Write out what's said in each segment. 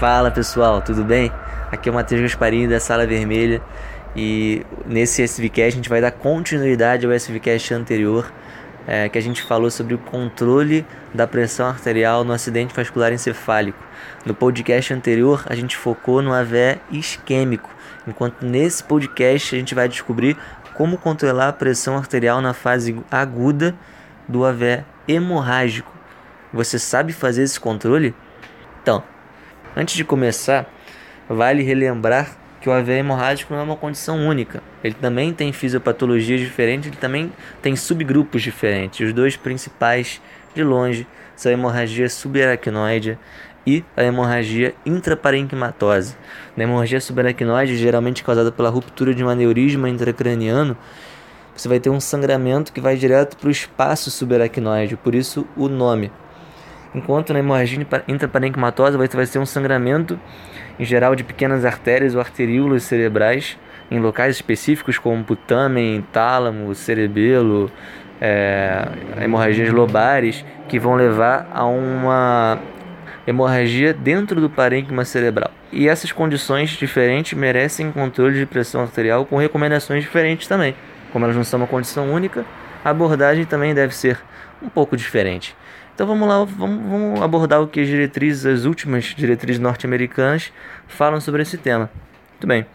Fala pessoal, tudo bem? Aqui é o Matheus Gasparini da Sala Vermelha e nesse SVCast a gente vai dar continuidade ao SVCast anterior é, que a gente falou sobre o controle da pressão arterial no acidente vascular encefálico. No podcast anterior a gente focou no AVE isquêmico, enquanto nesse podcast a gente vai descobrir como controlar a pressão arterial na fase aguda do AVE hemorrágico. Você sabe fazer esse controle? Antes de começar, vale relembrar que o AVE hemorrágico não é uma condição única. Ele também tem fisiopatologias diferentes, ele também tem subgrupos diferentes. Os dois principais, de longe, são a hemorragia subaracnoide e a hemorragia intraparenquimatose. Na hemorragia subaracnoide, geralmente causada pela ruptura de um aneurisma intracraniano, você vai ter um sangramento que vai direto para o espaço subaracnoide, por isso o nome. Enquanto na hemorragia intraparenquimatosa você vai ter um sangramento, em geral, de pequenas artérias ou arteríolas cerebrais, em locais específicos como putamen, tálamo, cerebelo, é, hemorragias lobares, que vão levar a uma hemorragia dentro do parênquima cerebral. E essas condições diferentes merecem controle de pressão arterial com recomendações diferentes também. Como elas não são uma condição única, a abordagem também deve ser um pouco diferente. Então vamos lá, vamos, vamos, abordar o que as diretrizes, as últimas diretrizes norte-americanas falam sobre esse tema. Muito bem.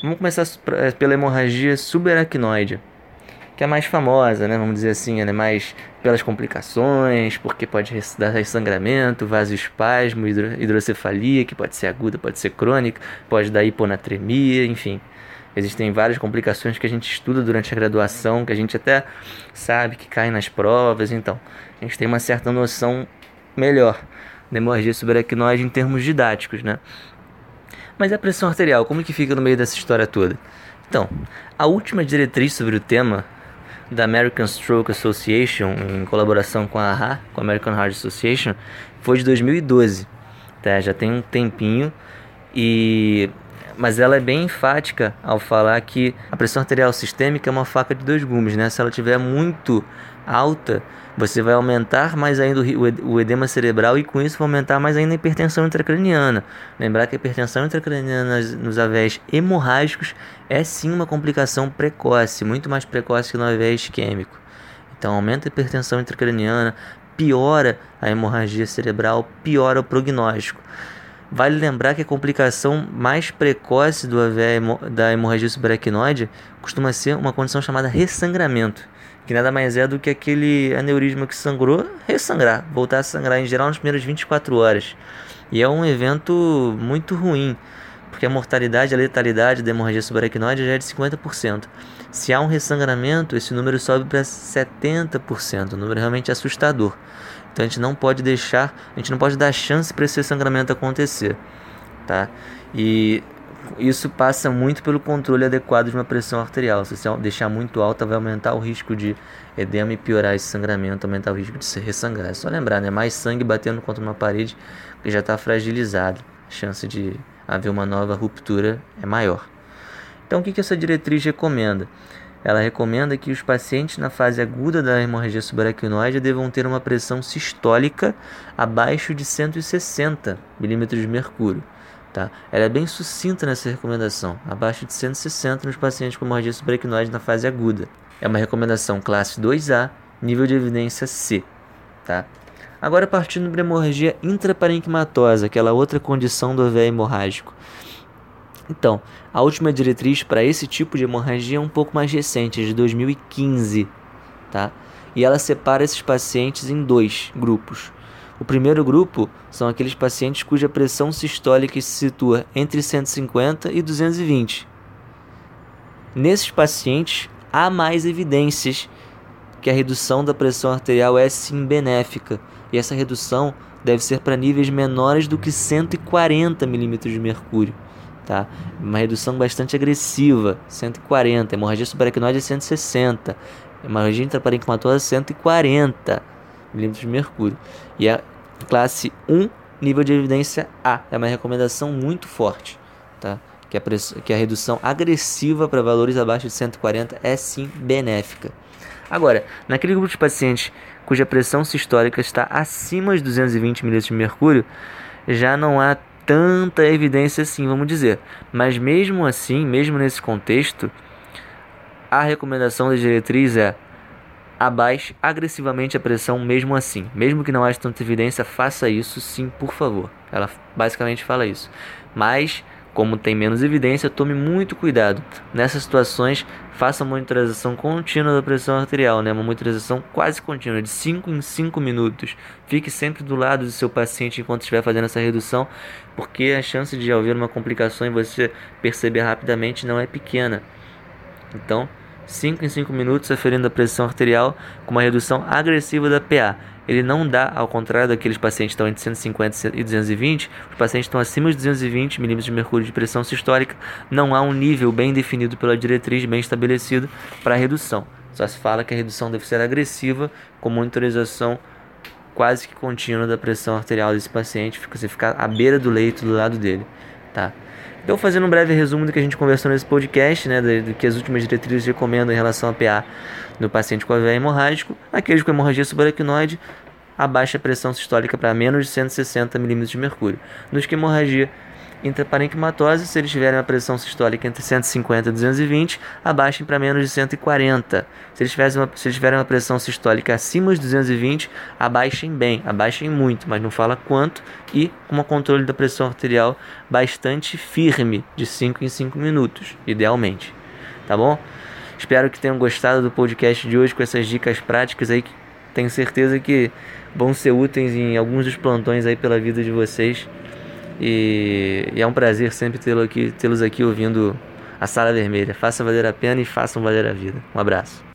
Vamos começar pela hemorragia subaracnoide, que é a mais famosa, né? Vamos dizer assim, ela é mais pelas complicações, porque pode dar sangramento, vasoespasmo, hidro, hidrocefalia, que pode ser aguda, pode ser crônica, pode dar hiponatremia, enfim. Existem várias complicações que a gente estuda durante a graduação, que a gente até sabe que caem nas provas, então a gente tem uma certa noção melhor da hemorragia subaracnoide em termos didáticos, né? Mas a pressão arterial, como que fica no meio dessa história toda? Então, a última diretriz sobre o tema da American Stroke Association, em colaboração com a AHA, com a American Heart Association, foi de 2012, tá? Já tem um tempinho e mas ela é bem enfática ao falar que a pressão arterial sistêmica é uma faca de dois gumes, né? Se ela estiver muito alta, você vai aumentar mais ainda o edema cerebral e com isso vai aumentar mais ainda a hipertensão intracraniana. Lembrar que a hipertensão intracraniana nos AVEs hemorrágicos é sim uma complicação precoce, muito mais precoce que no AVE isquêmico. Então aumenta a hipertensão intracraniana, piora a hemorragia cerebral, piora o prognóstico. Vale lembrar que a complicação mais precoce do AVE da hemorragia subaracnoide costuma ser uma condição chamada ressangramento, que nada mais é do que aquele aneurisma que sangrou ressangrar, voltar a sangrar em geral nas primeiras 24 horas. E é um evento muito ruim, porque a mortalidade, a letalidade da hemorragia subaracnoide já é de 50%. Se há um ressangramento, esse número sobe para 70%, um número realmente assustador. Então a gente não pode deixar, a gente não pode dar chance para esse sangramento acontecer, tá? E isso passa muito pelo controle adequado de uma pressão arterial. Se você deixar muito alta, vai aumentar o risco de edema e piorar esse sangramento, aumentar o risco de se ressangrar. É só lembrar, né? Mais sangue batendo contra uma parede que já está fragilizado. A chance de haver uma nova ruptura é maior. Então, o que, que essa diretriz recomenda? Ela recomenda que os pacientes na fase aguda da hemorragia subaracnoide devam ter uma pressão sistólica abaixo de 160 milímetros de mercúrio. Tá? Ela é bem sucinta nessa recomendação, abaixo de 160 nos pacientes com hemorragia subaracnoide na fase aguda. É uma recomendação classe 2A, nível de evidência C. Tá? Agora partindo para a hemorragia intraparenquimatosa, aquela outra condição do AVE hemorrágico. Então, a última diretriz para esse tipo de hemorragia é um pouco mais recente, é de 2015, tá? E ela separa esses pacientes em dois grupos. O primeiro grupo são aqueles pacientes cuja pressão sistólica se situa entre 150 e 220. Nesses pacientes, há mais evidências que a redução da pressão arterial é sim benéfica, e essa redução deve ser para níveis menores do que 140 milímetros de mercúrio. Tá? Uma redução bastante agressiva, 140, hemorragia subaracnoide é 160, hemorragia intraparenquimatosa 140 milímetros de mercúrio. E a classe 1, nível de evidência A, é uma recomendação muito forte, tá? que, a que a redução agressiva para valores abaixo de 140 é sim benéfica. Agora, naquele grupo de pacientes cuja pressão sistólica está acima de 220 milímetros de mercúrio, já não há tanta evidência assim, vamos dizer. Mas mesmo assim, mesmo nesse contexto, a recomendação da diretriz é abaixe agressivamente a pressão mesmo assim. Mesmo que não haja tanta evidência, faça isso sim, por favor. Ela basicamente fala isso. Mas como tem menos evidência, tome muito cuidado. Nessas situações, faça uma monitorização contínua da pressão arterial, né? uma monitorização quase contínua, de 5 em 5 minutos. Fique sempre do lado do seu paciente enquanto estiver fazendo essa redução, porque a chance de haver uma complicação e você perceber rapidamente não é pequena. Então, 5 em 5 minutos aferindo a pressão arterial com uma redução agressiva da PA ele não dá, ao contrário daqueles pacientes que estão entre 150 e 220, os pacientes estão acima de 220 milímetros de mercúrio de pressão sistólica, não há um nível bem definido pela diretriz, bem estabelecido para redução. Só se fala que a redução deve ser agressiva, com monitorização quase que contínua da pressão arterial desse paciente, você ficar à beira do leito, do lado dele, tá? Então, fazendo um breve resumo do que a gente conversou nesse podcast, né, do, que as últimas diretrizes recomendam em relação a PA no paciente com AVE hemorrágico, aqueles com hemorragia subaracnoide, a pressão sistólica para menos de 160 mm de mercúrio. Nos que hemorragia intraparenquimatose, se eles tiverem uma pressão sistólica entre 150 e 220, abaixem para menos de 140. Se eles, tiverem uma, se eles tiverem uma pressão sistólica acima de 220, abaixem bem, abaixem muito, mas não fala quanto, e com um controle da pressão arterial bastante firme, de 5 em 5 minutos, idealmente. Tá bom? Espero que tenham gostado do podcast de hoje com essas dicas práticas aí que tenho certeza que vão ser úteis em alguns dos plantões aí pela vida de vocês. E, e é um prazer sempre tê-los aqui, tê aqui ouvindo a Sala Vermelha. Faça valer a pena e façam valer a vida. Um abraço.